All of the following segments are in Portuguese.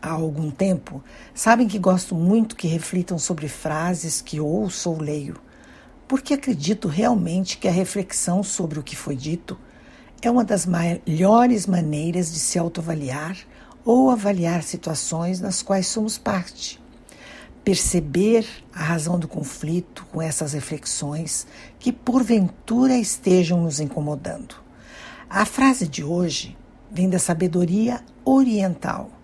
há algum tempo sabem que gosto muito que reflitam sobre frases que ouço ou leio, porque acredito realmente que a reflexão sobre o que foi dito é uma das melhores maneiras de se autoavaliar ou avaliar situações nas quais somos parte. Perceber a razão do conflito com essas reflexões que porventura estejam nos incomodando. A frase de hoje vem da sabedoria oriental.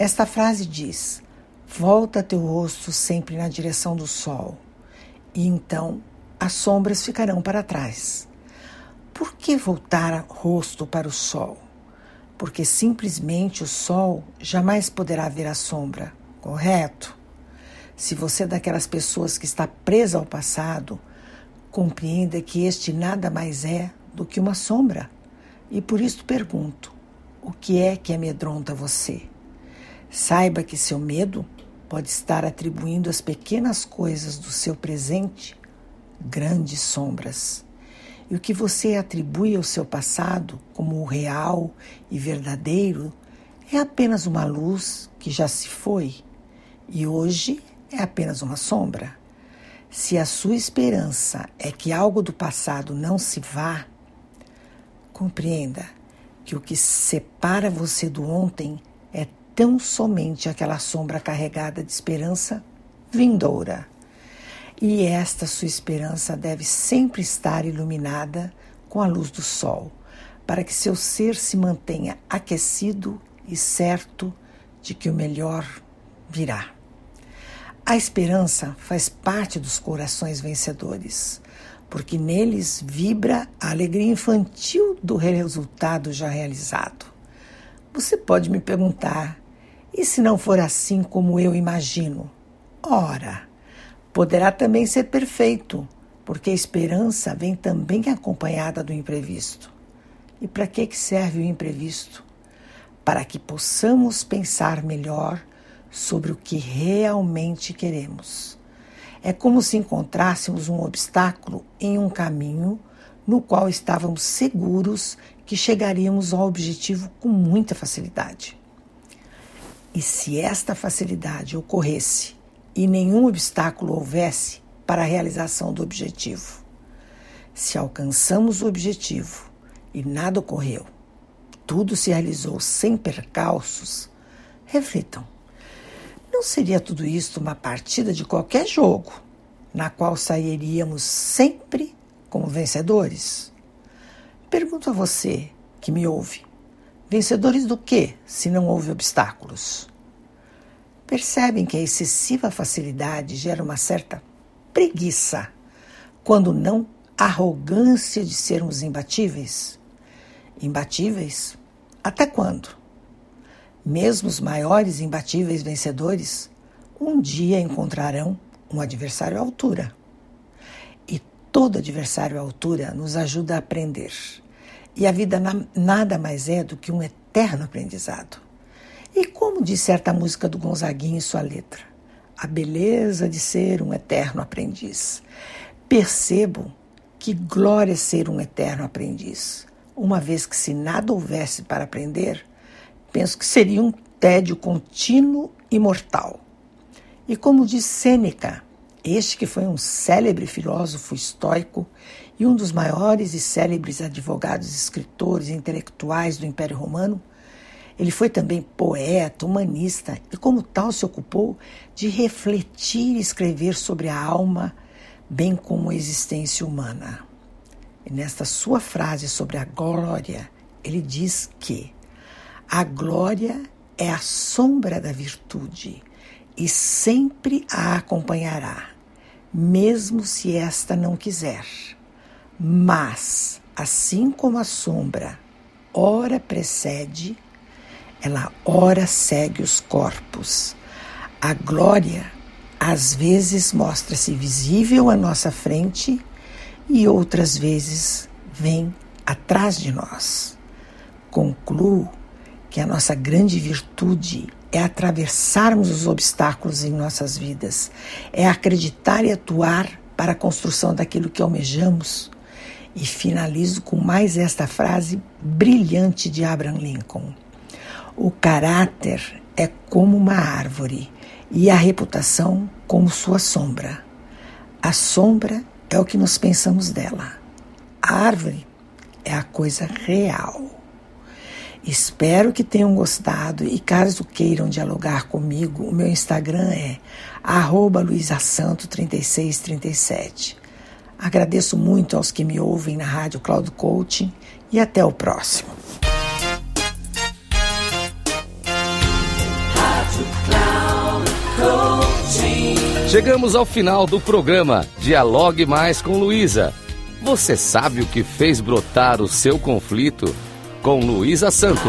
Esta frase diz: Volta teu rosto sempre na direção do sol, e então as sombras ficarão para trás. Por que voltar rosto para o sol? Porque simplesmente o sol jamais poderá ver a sombra, correto? Se você é daquelas pessoas que está presa ao passado, compreenda que este nada mais é do que uma sombra. E por isso pergunto: o que é que amedronta você? Saiba que seu medo pode estar atribuindo às pequenas coisas do seu presente grandes sombras. E o que você atribui ao seu passado como o real e verdadeiro é apenas uma luz que já se foi e hoje é apenas uma sombra. Se a sua esperança é que algo do passado não se vá, compreenda que o que separa você do ontem tão somente aquela sombra carregada de esperança vindoura. E esta sua esperança deve sempre estar iluminada com a luz do sol, para que seu ser se mantenha aquecido e certo de que o melhor virá. A esperança faz parte dos corações vencedores porque neles vibra a alegria infantil do resultado já realizado. Você pode me perguntar: e se não for assim como eu imagino? Ora, poderá também ser perfeito, porque a esperança vem também acompanhada do imprevisto. E para que serve o imprevisto? Para que possamos pensar melhor sobre o que realmente queremos é como se encontrássemos um obstáculo em um caminho no qual estávamos seguros que chegaríamos ao objetivo com muita facilidade. E se esta facilidade ocorresse e nenhum obstáculo houvesse para a realização do objetivo? Se alcançamos o objetivo e nada ocorreu, tudo se realizou sem percalços, reflitam. Não seria tudo isto uma partida de qualquer jogo, na qual sairíamos sempre como vencedores? Pergunto a você que me ouve: vencedores do que, se não houve obstáculos? Percebem que a excessiva facilidade gera uma certa preguiça, quando não arrogância de sermos imbatíveis? Imbatíveis? Até quando? Mesmo os maiores imbatíveis vencedores um dia encontrarão um adversário à altura. E todo adversário à altura nos ajuda a aprender. E a vida na, nada mais é do que um eterno aprendizado. E como diz certa música do Gonzaguinha em sua letra, a beleza de ser um eterno aprendiz. Percebo que glória ser um eterno aprendiz, uma vez que se nada houvesse para aprender, penso que seria um tédio contínuo e mortal. E como diz Sêneca, este que foi um célebre filósofo estoico e um dos maiores e célebres advogados, escritores e intelectuais do Império Romano, ele foi também poeta, humanista e, como tal, se ocupou de refletir e escrever sobre a alma, bem como a existência humana. E nesta sua frase sobre a glória, ele diz que a glória é a sombra da virtude e sempre a acompanhará, mesmo se esta não quiser. Mas, assim como a sombra ora precede, ela ora segue os corpos. A glória às vezes mostra-se visível à nossa frente e outras vezes vem atrás de nós. Concluo que a nossa grande virtude é atravessarmos os obstáculos em nossas vidas, é acreditar e atuar para a construção daquilo que almejamos. E finalizo com mais esta frase brilhante de Abraham Lincoln: O caráter é como uma árvore e a reputação como sua sombra. A sombra é o que nós pensamos dela. A árvore é a coisa real. Espero que tenham gostado e caso queiram dialogar comigo, o meu Instagram é luisasanto3637. Agradeço muito aos que me ouvem na Rádio Cloud Coaching e até o próximo. Chegamos ao final do programa Dialogue Mais com Luísa. Você sabe o que fez brotar o seu conflito? com Luísa Santo.